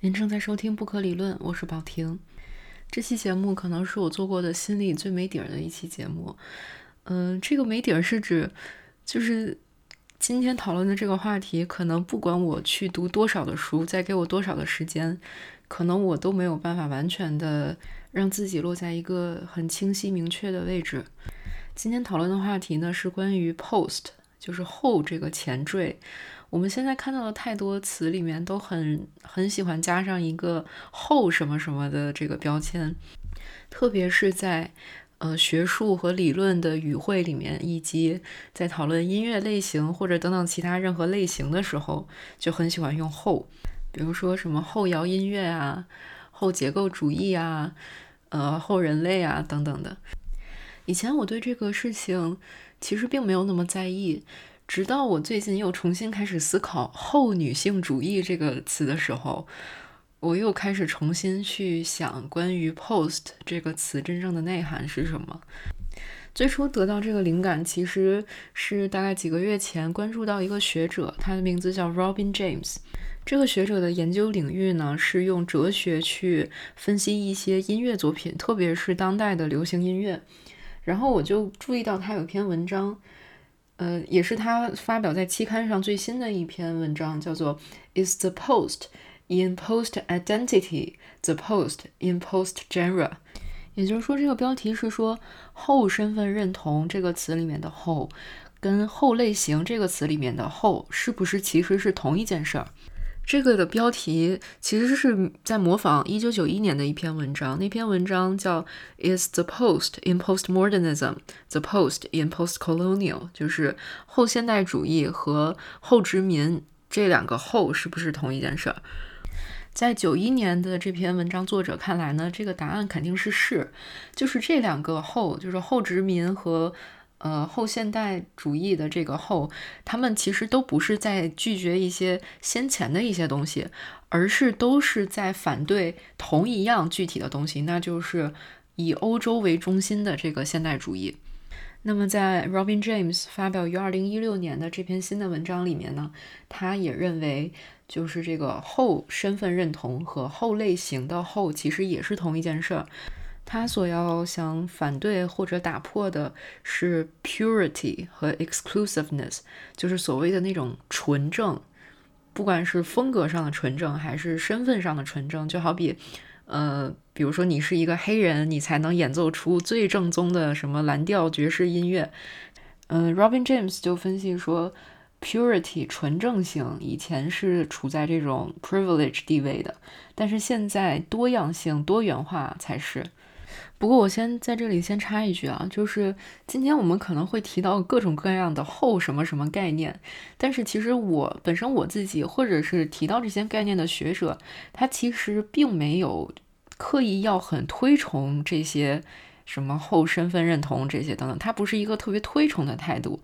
您正在收听不可理论，我是宝婷。这期节目可能是我做过的心里最没底儿的一期节目。嗯，这个没底儿是指，就是今天讨论的这个话题，可能不管我去读多少的书，再给我多少的时间，可能我都没有办法完全的让自己落在一个很清晰明确的位置。今天讨论的话题呢，是关于 post，就是后这个前缀。我们现在看到的太多词里面都很很喜欢加上一个后什么什么的这个标签，特别是在呃学术和理论的语汇里面，以及在讨论音乐类型或者等等其他任何类型的时候，就很喜欢用后，比如说什么后摇音乐啊、后结构主义啊、呃后人类啊等等的。以前我对这个事情其实并没有那么在意。直到我最近又重新开始思考“后女性主义”这个词的时候，我又开始重新去想关于 “post” 这个词真正的内涵是什么。最初得到这个灵感，其实是大概几个月前关注到一个学者，他的名字叫 Robin James。这个学者的研究领域呢，是用哲学去分析一些音乐作品，特别是当代的流行音乐。然后我就注意到他有一篇文章。呃，也是他发表在期刊上最新的一篇文章，叫做《Is the Post in Post Identity the Post in Post Genre》。也就是说，这个标题是说“后身份认同”这个词里面的“后”跟“后类型”这个词里面的“后”是不是其实是同一件事儿？这个的标题其实是在模仿一九九一年的一篇文章，那篇文章叫《Is the Post in Postmodernism the Post in Postcolonial》，就是后现代主义和后殖民这两个“后”是不是同一件事儿？在九一年的这篇文章作者看来呢，这个答案肯定是是，就是这两个“后”，就是后殖民和。呃，后现代主义的这个后，他们其实都不是在拒绝一些先前的一些东西，而是都是在反对同一样具体的东西，那就是以欧洲为中心的这个现代主义。那么，在 Robin James 发表于二零一六年的这篇新的文章里面呢，他也认为，就是这个后身份认同和后类型的后，其实也是同一件事儿。他所要想反对或者打破的是 purity 和 exclusiveness，就是所谓的那种纯正，不管是风格上的纯正，还是身份上的纯正。就好比，呃，比如说你是一个黑人，你才能演奏出最正宗的什么蓝调爵士音乐。嗯，Robin James 就分析说，purity 纯正性以前是处在这种 privilege 地位的，但是现在多样性、多元化才是。不过我先在这里先插一句啊，就是今天我们可能会提到各种各样的后什么什么概念，但是其实我本身我自己或者是提到这些概念的学者，他其实并没有刻意要很推崇这些什么后身份认同这些等等，他不是一个特别推崇的态度。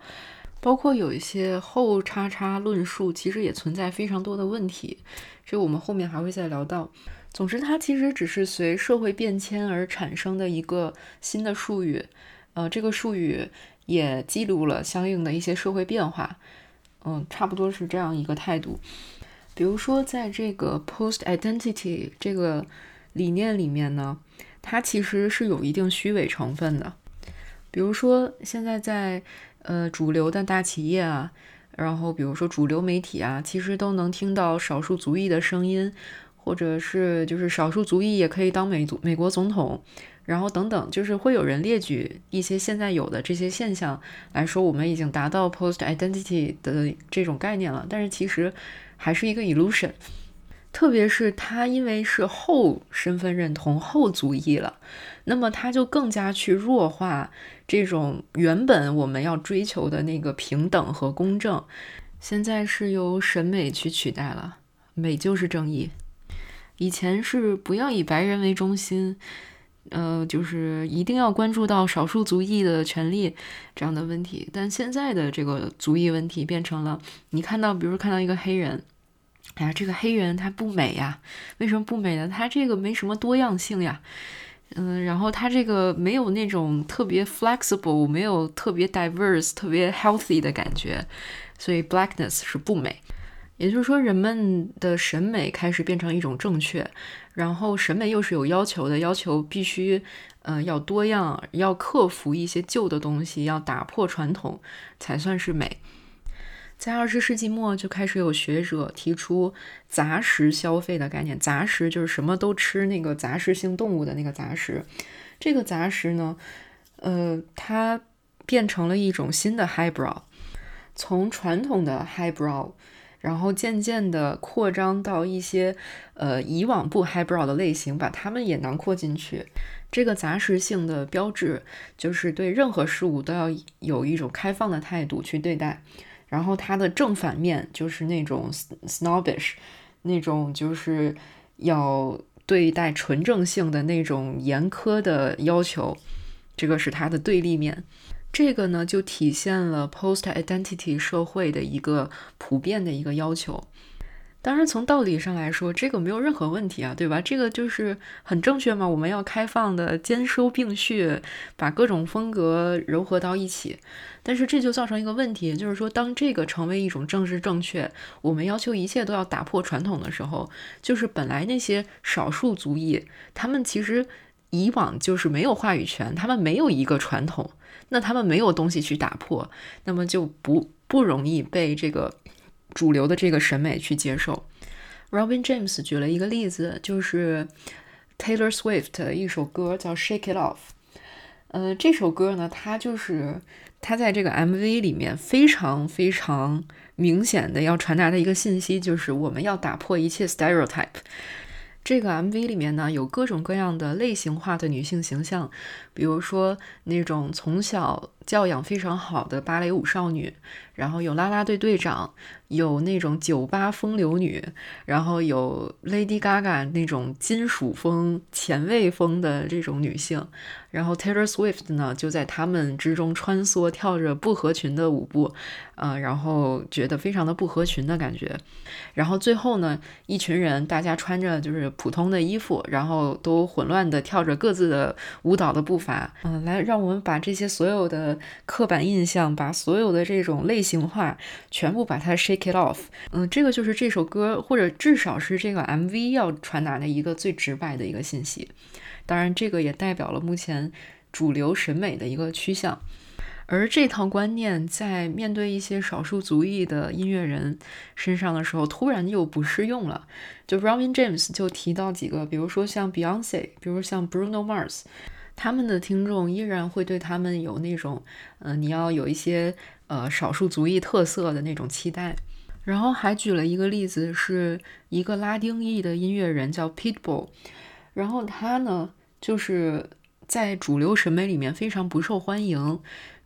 包括有一些后叉叉论述，其实也存在非常多的问题，这个我们后面还会再聊到。总之，它其实只是随社会变迁而产生的一个新的术语，呃，这个术语也记录了相应的一些社会变化，嗯，差不多是这样一个态度。比如说，在这个 post identity 这个理念里面呢，它其实是有一定虚伪成分的。比如说，现在在呃主流的大企业啊，然后比如说主流媒体啊，其实都能听到少数族裔的声音。或者是就是少数族裔也可以当美族美国总统，然后等等，就是会有人列举一些现在有的这些现象来说，我们已经达到 post identity 的这种概念了。但是其实还是一个 illusion，特别是它因为是后身份认同后族裔了，那么它就更加去弱化这种原本我们要追求的那个平等和公正，现在是由审美去取代了，美就是正义。以前是不要以白人为中心，呃，就是一定要关注到少数族裔的权利这样的问题。但现在的这个族裔问题变成了，你看到，比如看到一个黑人，哎呀，这个黑人他不美呀？为什么不美呢？他这个没什么多样性呀，嗯，然后他这个没有那种特别 flexible，没有特别 diverse、特别 healthy 的感觉，所以 blackness 是不美。也就是说，人们的审美开始变成一种正确，然后审美又是有要求的，要求必须，呃，要多样，要克服一些旧的东西，要打破传统，才算是美。在二十世纪末就开始有学者提出杂食消费的概念，杂食就是什么都吃，那个杂食性动物的那个杂食。这个杂食呢，呃，它变成了一种新的 highbrow，从传统的 highbrow。然后渐渐的扩张到一些呃以往不 highbrow 的类型，把它们也囊括进去。这个杂食性的标志就是对任何事物都要有一种开放的态度去对待。然后它的正反面就是那种 snobbish，那种就是要对待纯正性的那种严苛的要求。这个是它的对立面。这个呢，就体现了 post identity 社会的一个普遍的一个要求。当然，从道理上来说，这个没有任何问题啊，对吧？这个就是很正确嘛。我们要开放的，兼收并蓄，把各种风格糅合到一起。但是这就造成一个问题，就是说，当这个成为一种政治正确，我们要求一切都要打破传统的时候，就是本来那些少数族裔，他们其实以往就是没有话语权，他们没有一个传统。那他们没有东西去打破，那么就不不容易被这个主流的这个审美去接受。Robin James 举了一个例子，就是 Taylor Swift 的一首歌叫《Shake It Off》。呃，这首歌呢，它就是它在这个 MV 里面非常非常明显的要传达的一个信息，就是我们要打破一切 stereotype。这个 MV 里面呢，有各种各样的类型化的女性形象，比如说那种从小教养非常好的芭蕾舞少女，然后有啦啦队队长。有那种酒吧风流女，然后有 Lady Gaga 那种金属风、前卫风的这种女性，然后 Taylor Swift 呢就在他们之中穿梭，跳着不合群的舞步，呃，然后觉得非常的不合群的感觉。然后最后呢，一群人大家穿着就是普通的衣服，然后都混乱的跳着各自的舞蹈的步伐，嗯，来让我们把这些所有的刻板印象，把所有的这种类型化，全部把它 shake。Take it off，嗯，这个就是这首歌，或者至少是这个 MV 要传达的一个最直白的一个信息。当然，这个也代表了目前主流审美的一个趋向。而这套观念在面对一些少数族裔的音乐人身上的时候，突然又不适用了。就 Robin James 就提到几个，比如说像 Beyonce，比如像 Bruno Mars，他们的听众依然会对他们有那种，嗯，你要有一些呃少数族裔特色的那种期待。然后还举了一个例子，是一个拉丁裔的音乐人叫 Pitbull，然后他呢就是在主流审美里面非常不受欢迎，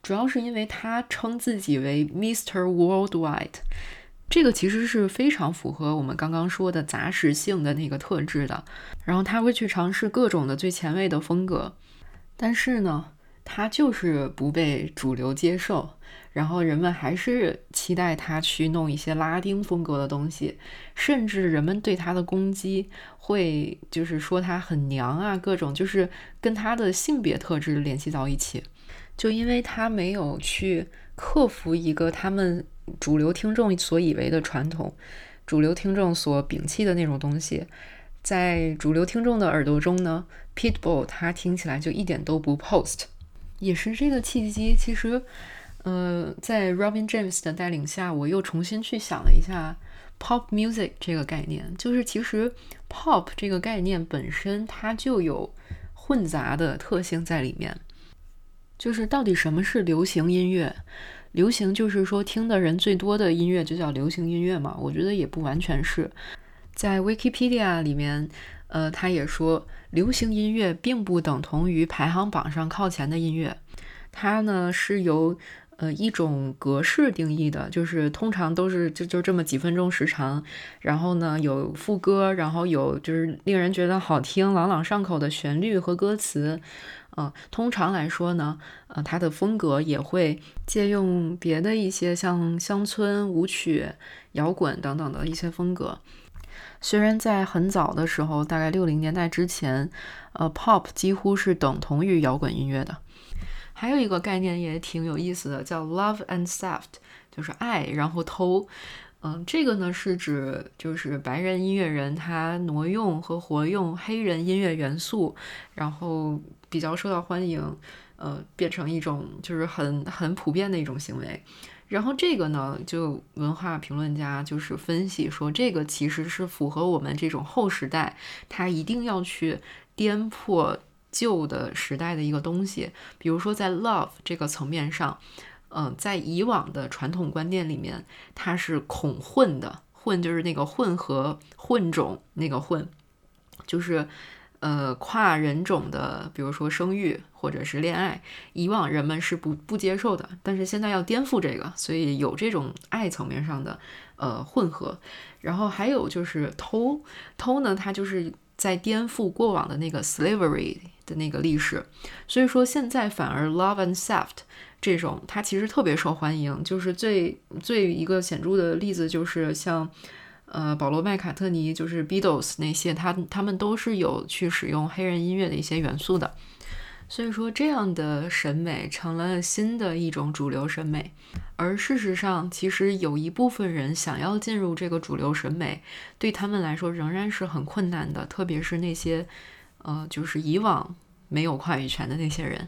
主要是因为他称自己为 Mr. Worldwide，这个其实是非常符合我们刚刚说的杂食性的那个特质的。然后他会去尝试各种的最前卫的风格，但是呢，他就是不被主流接受。然后人们还是期待他去弄一些拉丁风格的东西，甚至人们对他的攻击会就是说他很娘啊，各种就是跟他的性别特质联系到一起。就因为他没有去克服一个他们主流听众所以为的传统，主流听众所摒弃的那种东西，在主流听众的耳朵中呢，Pitbull 他听起来就一点都不 post，也是这个契机，其实。呃，在 Robin James 的带领下，我又重新去想了一下 pop music 这个概念。就是其实 pop 这个概念本身它就有混杂的特性在里面。就是到底什么是流行音乐？流行就是说听的人最多的音乐就叫流行音乐嘛？我觉得也不完全是。在 Wikipedia 里面，呃，他也说流行音乐并不等同于排行榜上靠前的音乐，它呢是由呃，一种格式定义的，就是通常都是就就这么几分钟时长，然后呢有副歌，然后有就是令人觉得好听、朗朗上口的旋律和歌词，啊，通常来说呢，呃，它的风格也会借用别的一些像乡村舞曲、摇滚等等的一些风格。虽然在很早的时候，大概六零年代之前，呃，pop 几乎是等同于摇滚音乐的。还有一个概念也挺有意思的，叫 love and theft，就是爱然后偷。嗯，这个呢是指就是白人音乐人他挪用和活用黑人音乐元素，然后比较受到欢迎，呃，变成一种就是很很普遍的一种行为。然后这个呢，就文化评论家就是分析说，这个其实是符合我们这种后时代，他一定要去颠破旧的时代的一个东西。比如说在 love 这个层面上。嗯，在以往的传统观念里面，它是恐混的，混就是那个混合、混种那个混，就是呃跨人种的，比如说生育或者是恋爱，以往人们是不不接受的，但是现在要颠覆这个，所以有这种爱层面上的呃混合，然后还有就是偷偷呢，它就是在颠覆过往的那个 slavery 的那个历史，所以说现在反而 love and theft。这种它其实特别受欢迎，就是最最一个显著的例子就是像，呃，保罗麦卡特尼，就是 Beatles 那些，他他们都是有去使用黑人音乐的一些元素的，所以说这样的审美成了新的一种主流审美，而事实上，其实有一部分人想要进入这个主流审美，对他们来说仍然是很困难的，特别是那些，呃，就是以往没有话语权的那些人。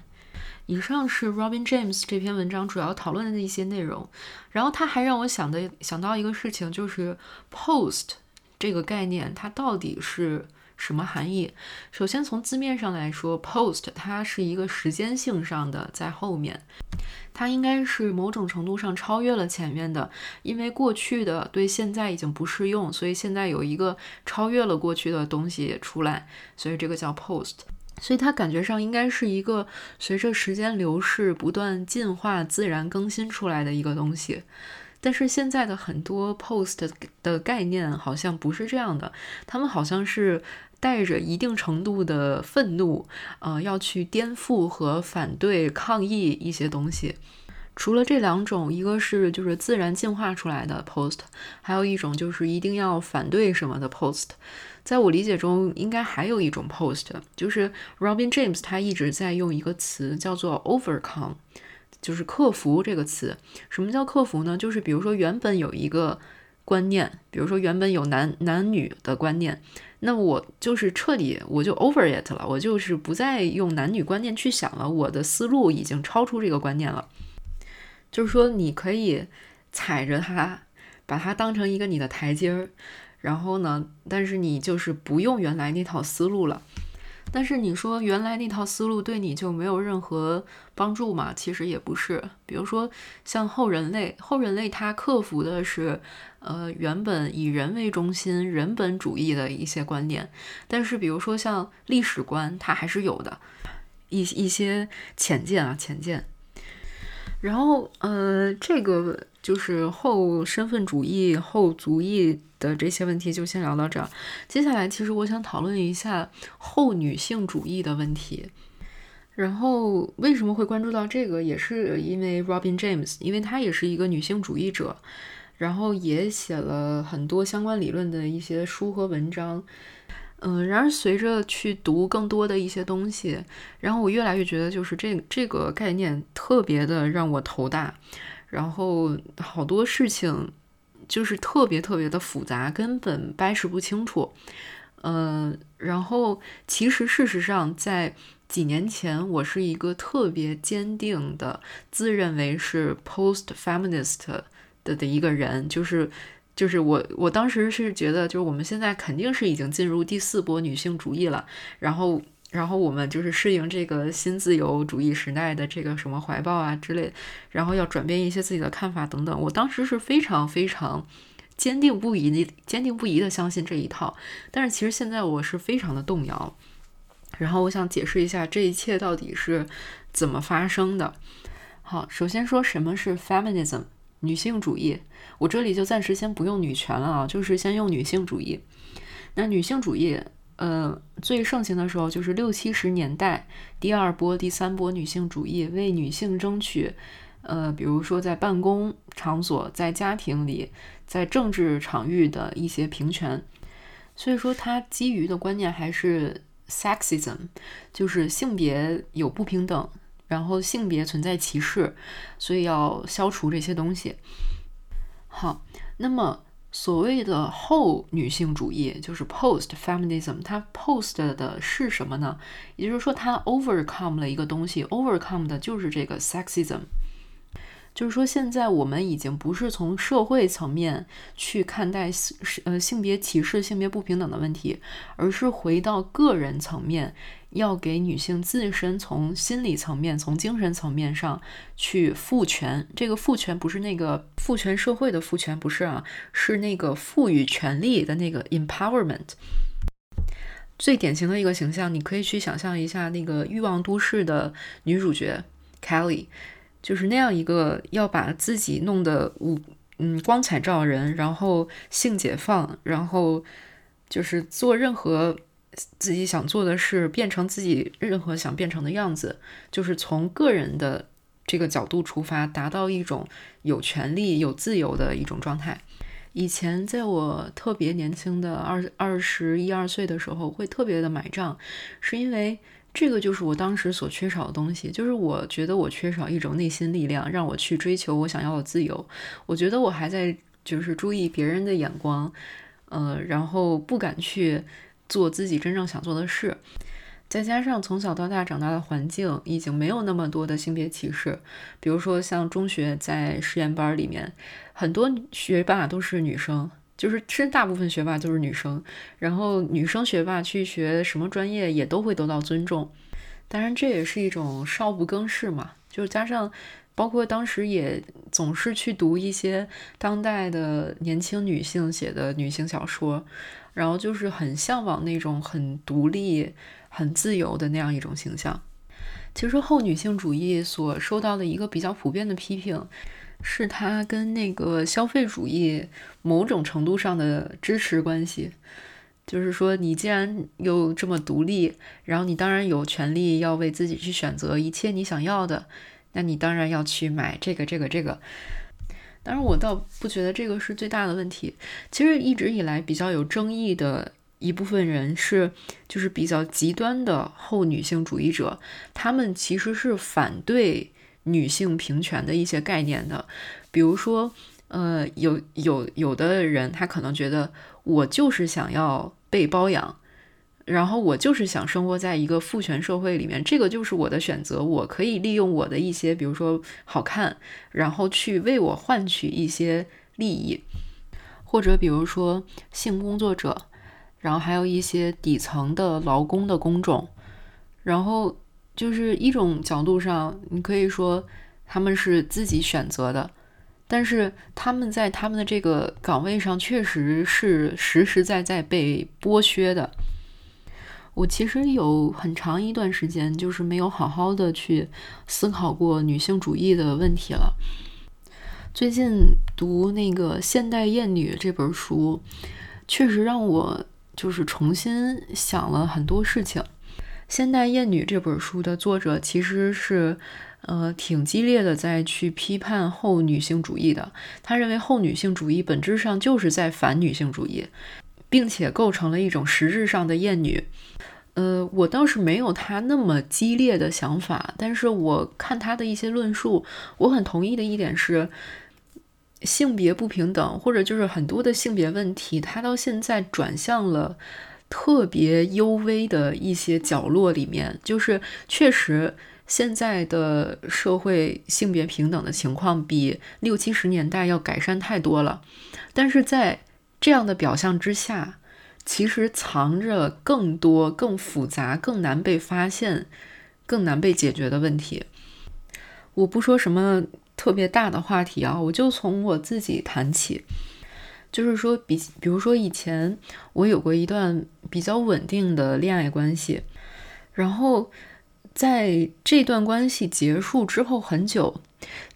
以上是 Robin James 这篇文章主要讨论的一些内容，然后他还让我想的想到一个事情，就是 post 这个概念它到底是什么含义？首先从字面上来说，post 它是一个时间性上的在后面，它应该是某种程度上超越了前面的，因为过去的对现在已经不适用，所以现在有一个超越了过去的东西出来，所以这个叫 post。所以它感觉上应该是一个随着时间流逝不断进化、自然更新出来的一个东西，但是现在的很多 post 的概念好像不是这样的，他们好像是带着一定程度的愤怒，呃，要去颠覆和反对、抗议一些东西。除了这两种，一个是就是自然进化出来的 post，还有一种就是一定要反对什么的 post。在我理解中，应该还有一种 post，就是 Robin James 他一直在用一个词叫做 overcome，就是克服这个词。什么叫克服呢？就是比如说原本有一个观念，比如说原本有男男女的观念，那我就是彻底我就 over it 了，我就是不再用男女观念去想了，我的思路已经超出这个观念了。就是说你可以踩着它，把它当成一个你的台阶儿。然后呢？但是你就是不用原来那套思路了。但是你说原来那套思路对你就没有任何帮助吗？其实也不是。比如说像后人类，后人类它克服的是呃原本以人为中心、人本主义的一些观点。但是比如说像历史观，它还是有的一一些浅见啊，浅见。然后呃，这个。就是后身份主义、后族裔的这些问题，就先聊到这儿。接下来，其实我想讨论一下后女性主义的问题。然后，为什么会关注到这个，也是因为 Robin James，因为她也是一个女性主义者，然后也写了很多相关理论的一些书和文章。嗯，然而随着去读更多的一些东西，然后我越来越觉得，就是这这个概念特别的让我头大。然后好多事情就是特别特别的复杂，根本掰扯不清楚。嗯，然后其实事实上，在几年前，我是一个特别坚定的，自认为是 post feminist 的的一个人，就是就是我我当时是觉得，就是我们现在肯定是已经进入第四波女性主义了，然后。然后我们就是适应这个新自由主义时代的这个什么怀抱啊之类，然后要转变一些自己的看法等等。我当时是非常非常坚定不移的、坚定不移的相信这一套，但是其实现在我是非常的动摇。然后我想解释一下这一切到底是怎么发生的。好，首先说什么是 feminism 女性主义，我这里就暂时先不用女权了啊，就是先用女性主义。那女性主义。呃，最盛行的时候就是六七十年代，第二波、第三波女性主义为女性争取，呃，比如说在办公场所、在家庭里、在政治场域的一些平权。所以说，它基于的观念还是 sexism，就是性别有不平等，然后性别存在歧视，所以要消除这些东西。好。那么所谓的后女性主义，就是 post feminism，它 post 的是什么呢？也就是说，它 overcome 了一个东西，overcome 的就是这个 sexism。就是说，现在我们已经不是从社会层面去看待性呃性别歧视、性别不平等的问题，而是回到个人层面，要给女性自身从心理层面、从精神层面上去赋权。这个赋权不是那个赋权社会的赋权，不是啊，是那个赋予权利的那个 empowerment。最典型的一个形象，你可以去想象一下那个《欲望都市》的女主角 Kelly。就是那样一个要把自己弄得五嗯光彩照人，然后性解放，然后就是做任何自己想做的事，变成自己任何想变成的样子，就是从个人的这个角度出发，达到一种有权利、有自由的一种状态。以前在我特别年轻的二二十一二岁的时候，会特别的买账，是因为。这个就是我当时所缺少的东西，就是我觉得我缺少一种内心力量，让我去追求我想要的自由。我觉得我还在就是注意别人的眼光，呃，然后不敢去做自己真正想做的事。再加上从小到大长大的环境已经没有那么多的性别歧视，比如说像中学在实验班里面，很多学霸都是女生。就是其实大部分学霸都是女生，然后女生学霸去学什么专业也都会得到尊重。当然，这也是一种少不更事嘛。就加上，包括当时也总是去读一些当代的年轻女性写的女性小说，然后就是很向往那种很独立、很自由的那样一种形象。其实后女性主义所受到的一个比较普遍的批评。是它跟那个消费主义某种程度上的支持关系，就是说，你既然又这么独立，然后你当然有权利要为自己去选择一切你想要的，那你当然要去买这个、这个、这个。当然，我倒不觉得这个是最大的问题。其实一直以来比较有争议的一部分人是，就是比较极端的后女性主义者，他们其实是反对。女性平权的一些概念的，比如说，呃，有有有的人他可能觉得我就是想要被包养，然后我就是想生活在一个父权社会里面，这个就是我的选择，我可以利用我的一些，比如说好看，然后去为我换取一些利益，或者比如说性工作者，然后还有一些底层的劳工的工种，然后。就是一种角度上，你可以说他们是自己选择的，但是他们在他们的这个岗位上确实是实实在在被剥削的。我其实有很长一段时间就是没有好好的去思考过女性主义的问题了。最近读那个《现代厌女》这本书，确实让我就是重新想了很多事情。《现代厌女》这本书的作者其实是，呃，挺激烈的，在去批判后女性主义的。他认为后女性主义本质上就是在反女性主义，并且构成了一种实质上的厌女。呃，我倒是没有他那么激烈的想法，但是我看他的一些论述，我很同意的一点是，性别不平等或者就是很多的性别问题，他到现在转向了。特别幽微的一些角落里面，就是确实现在的社会性别平等的情况比六七十年代要改善太多了。但是在这样的表象之下，其实藏着更多、更复杂、更难被发现、更难被解决的问题。我不说什么特别大的话题啊，我就从我自己谈起。就是说，比比如说以前我有过一段比较稳定的恋爱关系，然后在这段关系结束之后很久，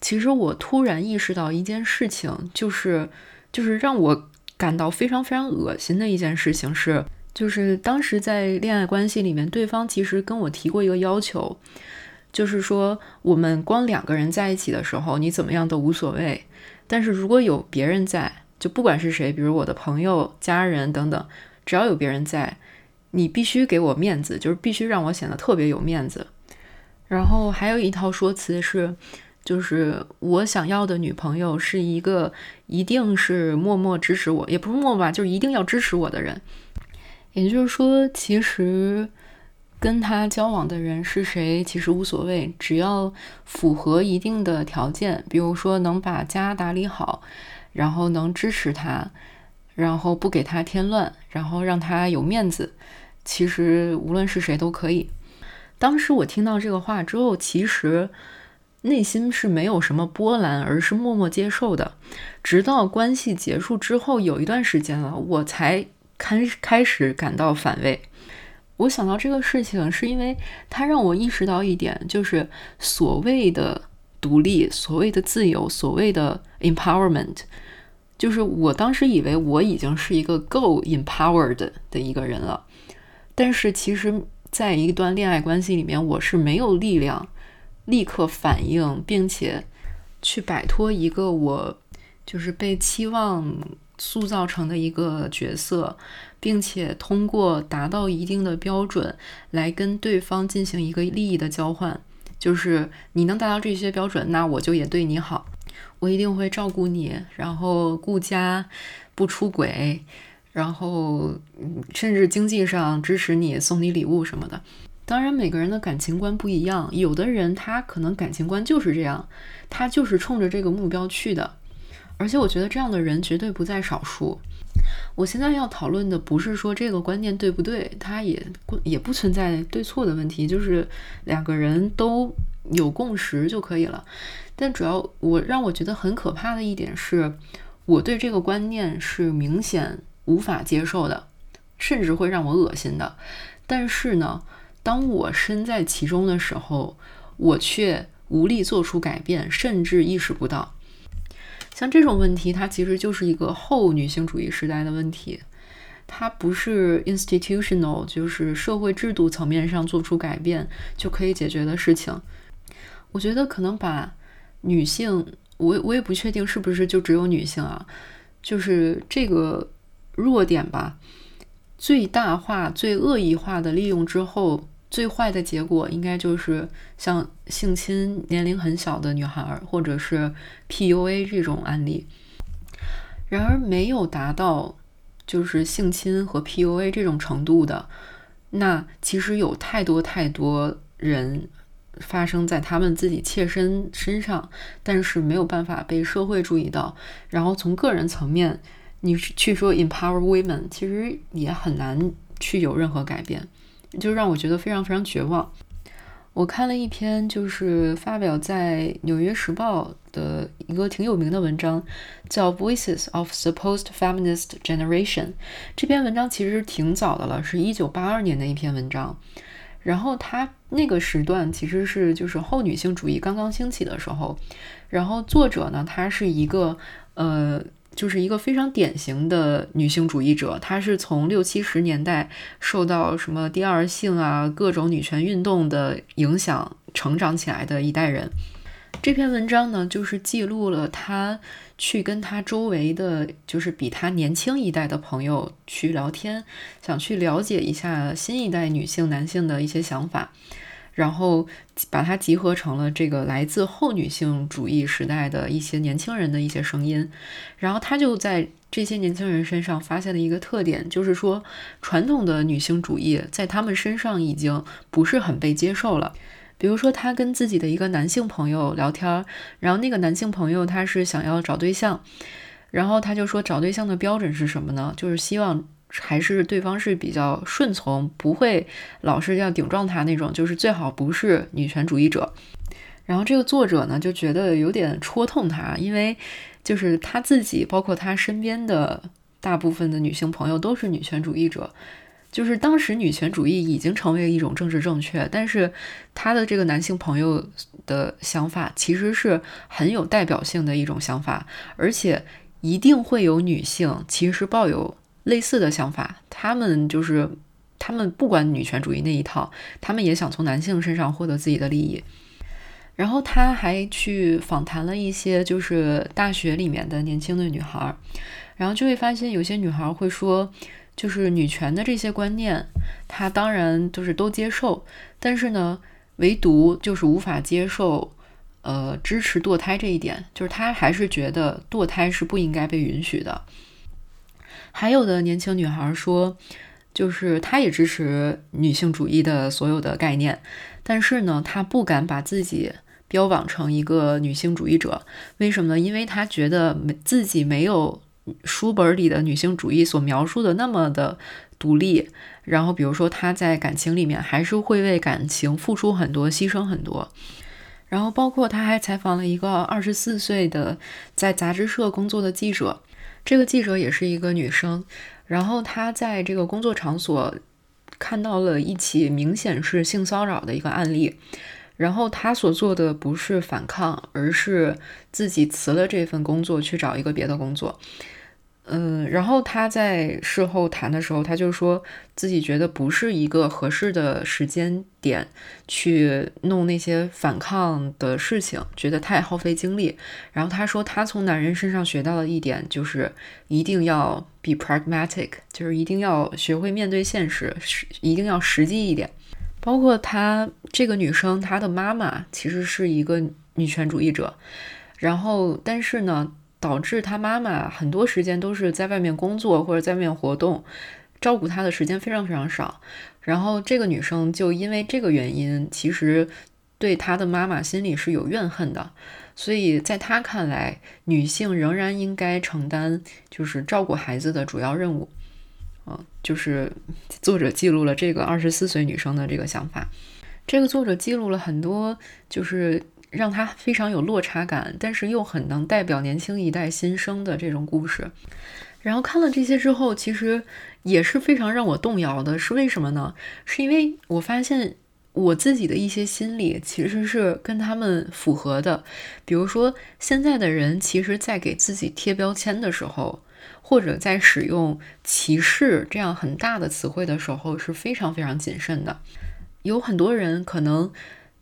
其实我突然意识到一件事情，就是就是让我感到非常非常恶心的一件事情是，就是当时在恋爱关系里面，对方其实跟我提过一个要求，就是说我们光两个人在一起的时候，你怎么样都无所谓，但是如果有别人在。就不管是谁，比如我的朋友、家人等等，只要有别人在，你必须给我面子，就是必须让我显得特别有面子。然后还有一套说辞是，就是我想要的女朋友是一个一定是默默支持我，也不是默默吧，就是一定要支持我的人。也就是说，其实跟他交往的人是谁其实无所谓，只要符合一定的条件，比如说能把家打理好，然后能支持他，然后不给他添乱，然后让他有面子，其实无论是谁都可以。当时我听到这个话之后，其实内心是没有什么波澜，而是默默接受的。直到关系结束之后，有一段时间了，我才开开始感到反胃。我想到这个事情，是因为它让我意识到一点，就是所谓的独立、所谓的自由、所谓的 empowerment，就是我当时以为我已经是一个够 empowered 的一个人了，但是其实。在一段恋爱关系里面，我是没有力量立刻反应，并且去摆脱一个我就是被期望塑造成的一个角色，并且通过达到一定的标准来跟对方进行一个利益的交换。就是你能达到这些标准，那我就也对你好，我一定会照顾你，然后顾家，不出轨。然后，甚至经济上支持你，送你礼物什么的。当然，每个人的感情观不一样，有的人他可能感情观就是这样，他就是冲着这个目标去的。而且，我觉得这样的人绝对不在少数。我现在要讨论的不是说这个观念对不对，它也也不存在对错的问题，就是两个人都有共识就可以了。但主要我让我觉得很可怕的一点是，我对这个观念是明显。无法接受的，甚至会让我恶心的。但是呢，当我身在其中的时候，我却无力做出改变，甚至意识不到。像这种问题，它其实就是一个后女性主义时代的问题，它不是 institutional，就是社会制度层面上做出改变就可以解决的事情。我觉得可能把女性，我我也不确定是不是就只有女性啊，就是这个。弱点吧，最大化、最恶意化的利用之后，最坏的结果应该就是像性侵年龄很小的女孩，或者是 PUA 这种案例。然而，没有达到就是性侵和 PUA 这种程度的，那其实有太多太多人发生在他们自己切身身上，但是没有办法被社会注意到。然后从个人层面。你去说 empower women，其实也很难去有任何改变，就让我觉得非常非常绝望。我看了一篇就是发表在《纽约时报》的一个挺有名的文章，叫《Voices of Supposed Feminist Generation》。这篇文章其实挺早的了，是一九八二年的一篇文章。然后它那个时段其实是就是后女性主义刚刚兴起的时候。然后作者呢，他是一个呃。就是一个非常典型的女性主义者，她是从六七十年代受到什么第二性啊各种女权运动的影响成长起来的一代人。这篇文章呢，就是记录了她去跟她周围的，就是比她年轻一代的朋友去聊天，想去了解一下新一代女性男性的一些想法。然后把它集合成了这个来自后女性主义时代的一些年轻人的一些声音，然后他就在这些年轻人身上发现了一个特点，就是说传统的女性主义在他们身上已经不是很被接受了。比如说，他跟自己的一个男性朋友聊天，然后那个男性朋友他是想要找对象，然后他就说找对象的标准是什么呢？就是希望。还是对方是比较顺从，不会老是要顶撞他那种，就是最好不是女权主义者。然后这个作者呢就觉得有点戳痛他，因为就是他自己，包括他身边的大部分的女性朋友都是女权主义者。就是当时女权主义已经成为一种政治正确，但是他的这个男性朋友的想法其实是很有代表性的一种想法，而且一定会有女性其实抱有。类似的想法，他们就是他们不管女权主义那一套，他们也想从男性身上获得自己的利益。然后他还去访谈了一些就是大学里面的年轻的女孩，然后就会发现有些女孩会说，就是女权的这些观念，她当然就是都接受，但是呢，唯独就是无法接受，呃支持堕胎这一点，就是他还是觉得堕胎是不应该被允许的。还有的年轻女孩说，就是她也支持女性主义的所有的概念，但是呢，她不敢把自己标榜成一个女性主义者。为什么呢？因为她觉得没自己没有书本里的女性主义所描述的那么的独立。然后，比如说她在感情里面还是会为感情付出很多，牺牲很多。然后，包括她还采访了一个二十四岁的在杂志社工作的记者。这个记者也是一个女生，然后她在这个工作场所看到了一起明显是性骚扰的一个案例，然后她所做的不是反抗，而是自己辞了这份工作去找一个别的工作。嗯，然后他在事后谈的时候，他就说自己觉得不是一个合适的时间点去弄那些反抗的事情，觉得太耗费精力。然后他说，他从男人身上学到的一点就是一定要 be pragmatic，就是一定要学会面对现实，一定要实际一点。包括他这个女生，她的妈妈其实是一个女权主义者，然后但是呢。导致他妈妈很多时间都是在外面工作或者在外面活动，照顾他的时间非常非常少。然后这个女生就因为这个原因，其实对她的妈妈心里是有怨恨的。所以在她看来，女性仍然应该承担就是照顾孩子的主要任务。嗯，就是作者记录了这个二十四岁女生的这个想法。这个作者记录了很多，就是。让他非常有落差感，但是又很能代表年轻一代新生的这种故事。然后看了这些之后，其实也是非常让我动摇的。是为什么呢？是因为我发现我自己的一些心理其实是跟他们符合的。比如说，现在的人其实，在给自己贴标签的时候，或者在使用歧视这样很大的词汇的时候，是非常非常谨慎的。有很多人可能。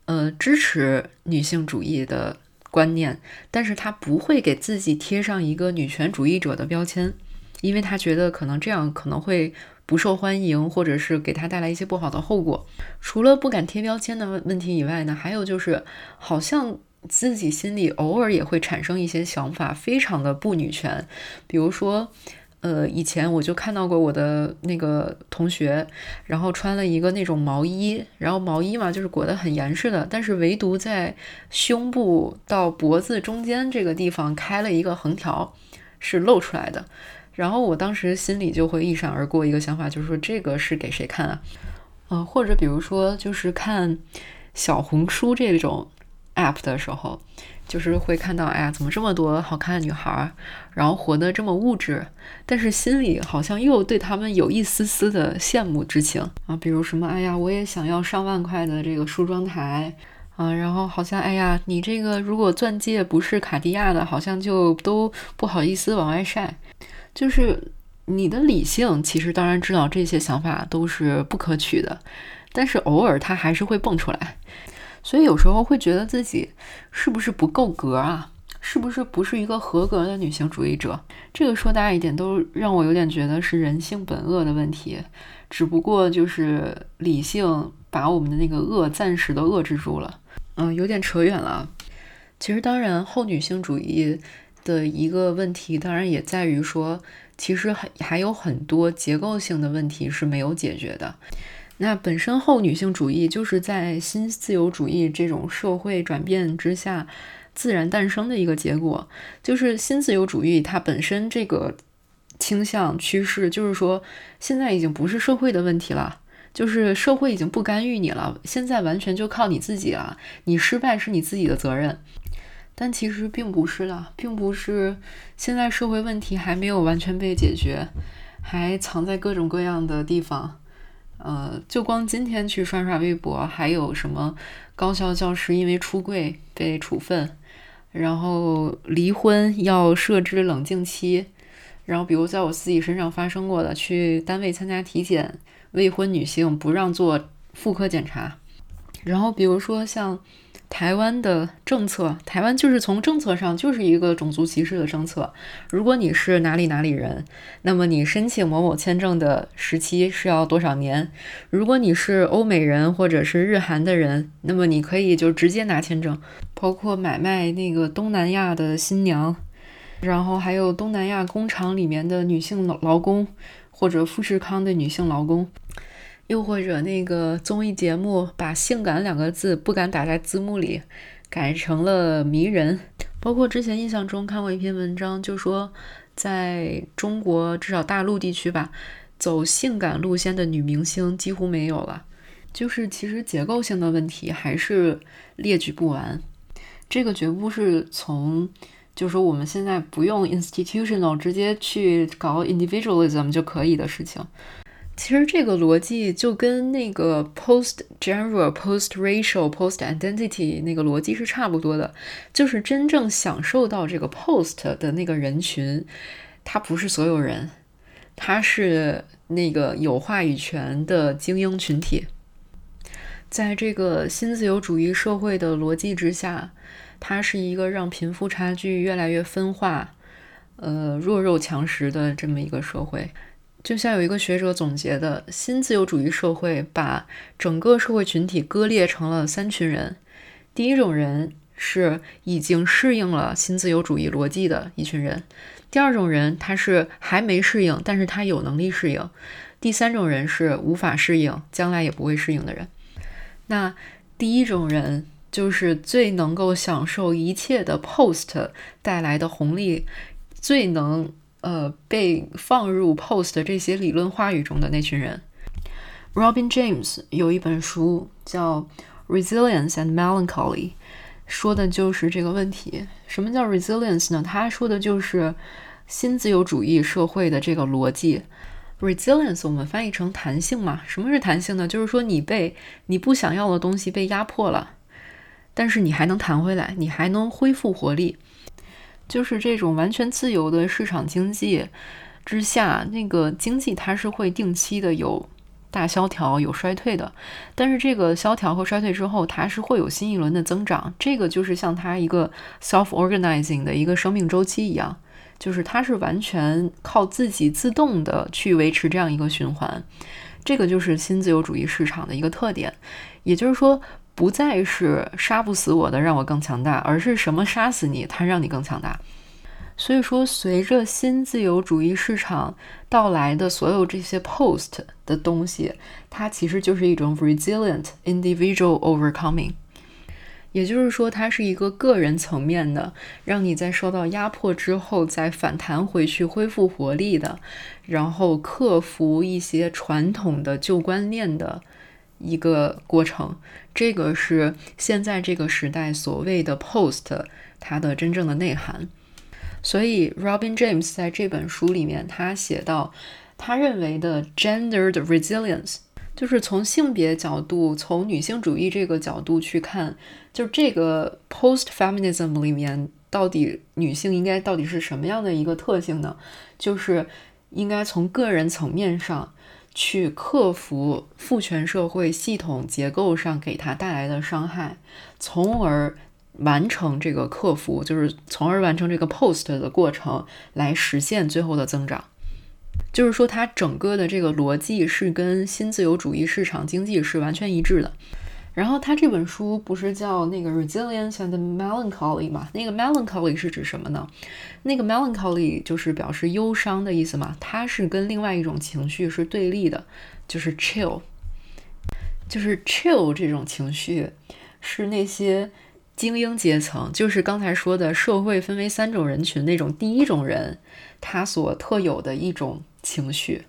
呃，支持女性主义的观念，但是他不会给自己贴上一个女权主义者的标签，因为他觉得可能这样可能会不受欢迎，或者是给他带来一些不好的后果。除了不敢贴标签的问题以外呢，还有就是好像自己心里偶尔也会产生一些想法，非常的不女权，比如说。呃，以前我就看到过我的那个同学，然后穿了一个那种毛衣，然后毛衣嘛就是裹得很严实的，但是唯独在胸部到脖子中间这个地方开了一个横条，是露出来的。然后我当时心里就会一闪而过一个想法，就是说这个是给谁看啊？嗯，或者比如说就是看小红书这种 app 的时候。就是会看到，哎呀，怎么这么多好看的女孩儿，然后活得这么物质，但是心里好像又对他们有一丝丝的羡慕之情啊。比如什么，哎呀，我也想要上万块的这个梳妆台啊，然后好像，哎呀，你这个如果钻戒不是卡地亚的，好像就都不好意思往外晒。就是你的理性其实当然知道这些想法都是不可取的，但是偶尔它还是会蹦出来。所以有时候会觉得自己是不是不够格啊？是不是不是一个合格的女性主义者？这个说大一点，都让我有点觉得是人性本恶的问题。只不过就是理性把我们的那个恶暂时的遏制住了。嗯，有点扯远了。其实，当然后女性主义的一个问题，当然也在于说，其实还还有很多结构性的问题是没有解决的。那本身后女性主义就是在新自由主义这种社会转变之下自然诞生的一个结果。就是新自由主义它本身这个倾向趋势，就是说现在已经不是社会的问题了，就是社会已经不干预你了，现在完全就靠你自己了。你失败是你自己的责任，但其实并不是的，并不是现在社会问题还没有完全被解决，还藏在各种各样的地方。呃，就光今天去刷刷微博，还有什么高校教师因为出柜被处分，然后离婚要设置冷静期，然后比如在我自己身上发生过的，去单位参加体检，未婚女性不让做妇科检查，然后比如说像台湾的政策，台湾就是从政策上就是一个种族歧视的政策。如果你是哪里哪里人，那么你申请某某签证的时期是要多少年？如果你是欧美人或者是日韩的人，那么你可以就直接拿签证，包括买卖那个东南亚的新娘，然后还有东南亚工厂里面的女性劳工，或者富士康的女性劳工。又或者那个综艺节目把“性感”两个字不敢打在字幕里，改成了“迷人”。包括之前印象中看过一篇文章，就说在中国至少大陆地区吧，走性感路线的女明星几乎没有了。就是其实结构性的问题还是列举不完。这个绝不是从，就是说我们现在不用 institutional 直接去搞 individualism 就可以的事情。其实这个逻辑就跟那个 post general、post racial、post identity 那个逻辑是差不多的，就是真正享受到这个 post 的那个人群，他不是所有人，他是那个有话语权的精英群体。在这个新自由主义社会的逻辑之下，它是一个让贫富差距越来越分化，呃，弱肉强食的这么一个社会。就像有一个学者总结的，新自由主义社会把整个社会群体割裂成了三群人。第一种人是已经适应了新自由主义逻辑的一群人；第二种人他是还没适应，但是他有能力适应；第三种人是无法适应，将来也不会适应的人。那第一种人就是最能够享受一切的 post 带来的红利，最能。呃，被放入 post 这些理论话语中的那群人，Robin James 有一本书叫《Resilience and Melancholy》，说的就是这个问题。什么叫 resilience 呢？他说的就是新自由主义社会的这个逻辑。resilience 我们翻译成弹性嘛？什么是弹性呢？就是说你被你不想要的东西被压迫了，但是你还能弹回来，你还能恢复活力。就是这种完全自由的市场经济之下，那个经济它是会定期的有大萧条、有衰退的。但是这个萧条和衰退之后，它是会有新一轮的增长。这个就是像它一个 self-organizing 的一个生命周期一样，就是它是完全靠自己自动的去维持这样一个循环。这个就是新自由主义市场的一个特点，也就是说。不再是杀不死我的让我更强大，而是什么杀死你，它让你更强大。所以说，随着新自由主义市场到来的所有这些 post 的东西，它其实就是一种 resilient individual overcoming。也就是说，它是一个个人层面的，让你在受到压迫之后再反弹回去、恢复活力的，然后克服一些传统的旧观念的。一个过程，这个是现在这个时代所谓的 post 它的真正的内涵。所以，Robin James 在这本书里面，他写到，他认为的 gendered resilience，就是从性别角度，从女性主义这个角度去看，就这个 post feminism 里面，到底女性应该到底是什么样的一个特性呢？就是应该从个人层面上。去克服父权社会系统结构上给他带来的伤害，从而完成这个克服，就是从而完成这个 post 的过程，来实现最后的增长。就是说，它整个的这个逻辑是跟新自由主义市场经济是完全一致的。然后他这本书不是叫那个 Resilience and Melancholy 嘛？那个 Melancholy 是指什么呢？那个 Melancholy 就是表示忧伤的意思嘛？它是跟另外一种情绪是对立的，就是 Chill，就是 Chill 这种情绪是那些精英阶层，就是刚才说的社会分为三种人群那种第一种人，他所特有的一种情绪。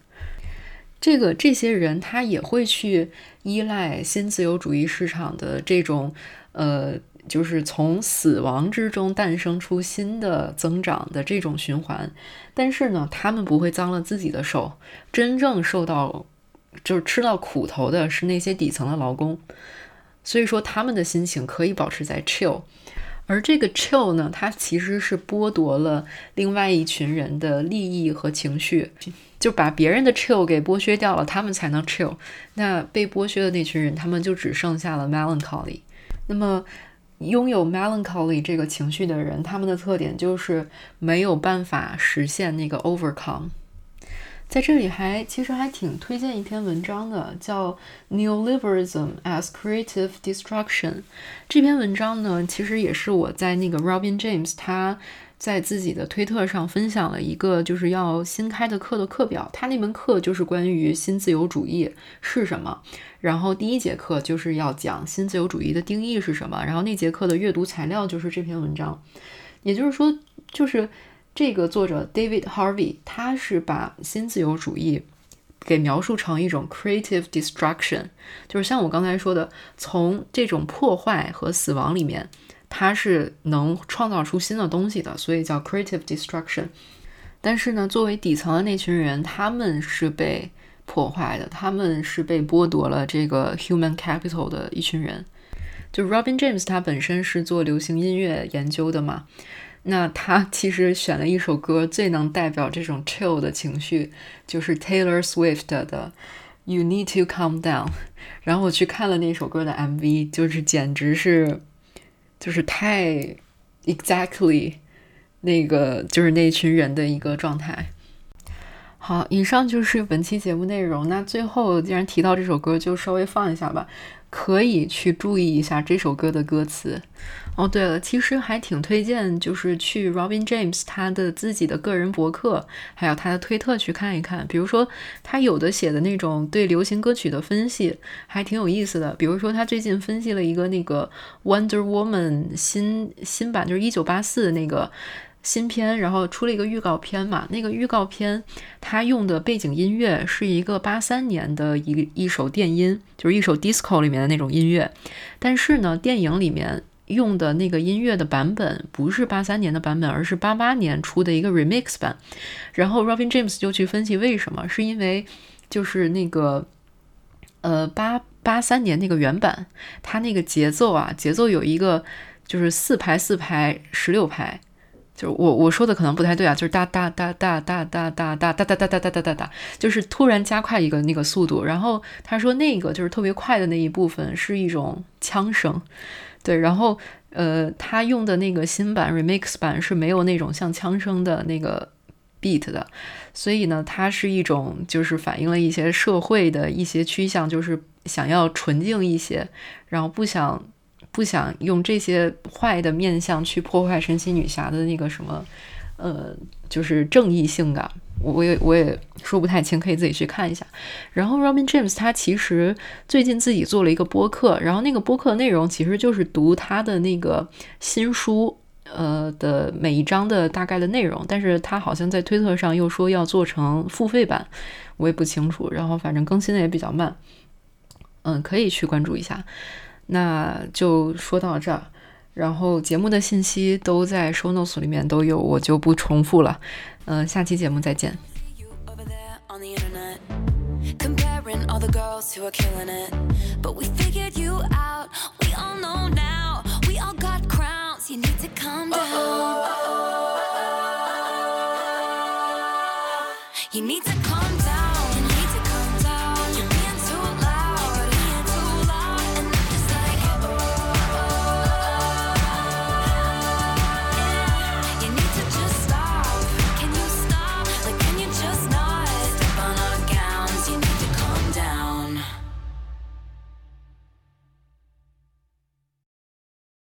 这个这些人他也会去依赖新自由主义市场的这种，呃，就是从死亡之中诞生出新的增长的这种循环。但是呢，他们不会脏了自己的手，真正受到就是吃到苦头的是那些底层的劳工。所以说，他们的心情可以保持在 chill。而这个 chill 呢，它其实是剥夺了另外一群人的利益和情绪，就把别人的 chill 给剥削掉了，他们才能 chill。那被剥削的那群人，他们就只剩下了 melancholy。那么拥有 melancholy 这个情绪的人，他们的特点就是没有办法实现那个 overcome。在这里还其实还挺推荐一篇文章的，叫 Neoliberalism as Creative Destruction。这篇文章呢，其实也是我在那个 Robin James 他在自己的推特上分享了一个就是要新开的课的课表。他那门课就是关于新自由主义是什么。然后第一节课就是要讲新自由主义的定义是什么。然后那节课的阅读材料就是这篇文章。也就是说，就是。这个作者 David Harvey，他是把新自由主义给描述成一种 creative destruction，就是像我刚才说的，从这种破坏和死亡里面，它是能创造出新的东西的，所以叫 creative destruction。但是呢，作为底层的那群人，他们是被破坏的，他们是被剥夺了这个 human capital 的一群人。就 Robin James，他本身是做流行音乐研究的嘛。那他 其实选了一首歌，最能代表这种 chill 的情绪，就是 Taylor Swift 的 You Need to Calm Down。然后我去看了那首歌的 MV，就是简直是，就是太 exactly 那个就是那群人的一个状态。好，以上就是本期节目内容。那最后既然提到这首歌，就稍微放一下吧。可以去注意一下这首歌的歌词。哦，对了，其实还挺推荐，就是去 Robin James 他的自己的个人博客，还有他的推特去看一看。比如说，他有的写的那种对流行歌曲的分析，还挺有意思的。比如说，他最近分析了一个那个 Wonder Woman 新新版，就是一九八四那个。新片，然后出了一个预告片嘛？那个预告片它用的背景音乐是一个八三年的一一首电音，就是一首 disco 里面的那种音乐。但是呢，电影里面用的那个音乐的版本不是八三年的版本，而是八八年出的一个 remix 版。然后 Robin James 就去分析为什么，是因为就是那个呃八八三年那个原版，它那个节奏啊，节奏有一个就是四拍四拍十六拍。就是我我说的可能不太对啊，就是哒哒哒哒哒哒哒哒哒哒哒哒哒哒哒哒，就是突然加快一个那个速度。然后他说那个就是特别快的那一部分是一种枪声，对。然后呃，他用的那个新版 remix 版是没有那种像枪声的那个 beat 的，所以呢，它是一种就是反映了一些社会的一些趋向，就是想要纯净一些，然后不想。不想用这些坏的面相去破坏神奇女侠的那个什么，呃，就是正义性感。我我也我也说不太清，可以自己去看一下。然后 Robin James 他其实最近自己做了一个播客，然后那个播客内容其实就是读他的那个新书，呃的每一章的大概的内容。但是他好像在推特上又说要做成付费版，我也不清楚。然后反正更新的也比较慢，嗯，可以去关注一下。那就说到这儿，然后节目的信息都在 show notes 里面都有，我就不重复了。嗯，下期节目再见。You need to calm down.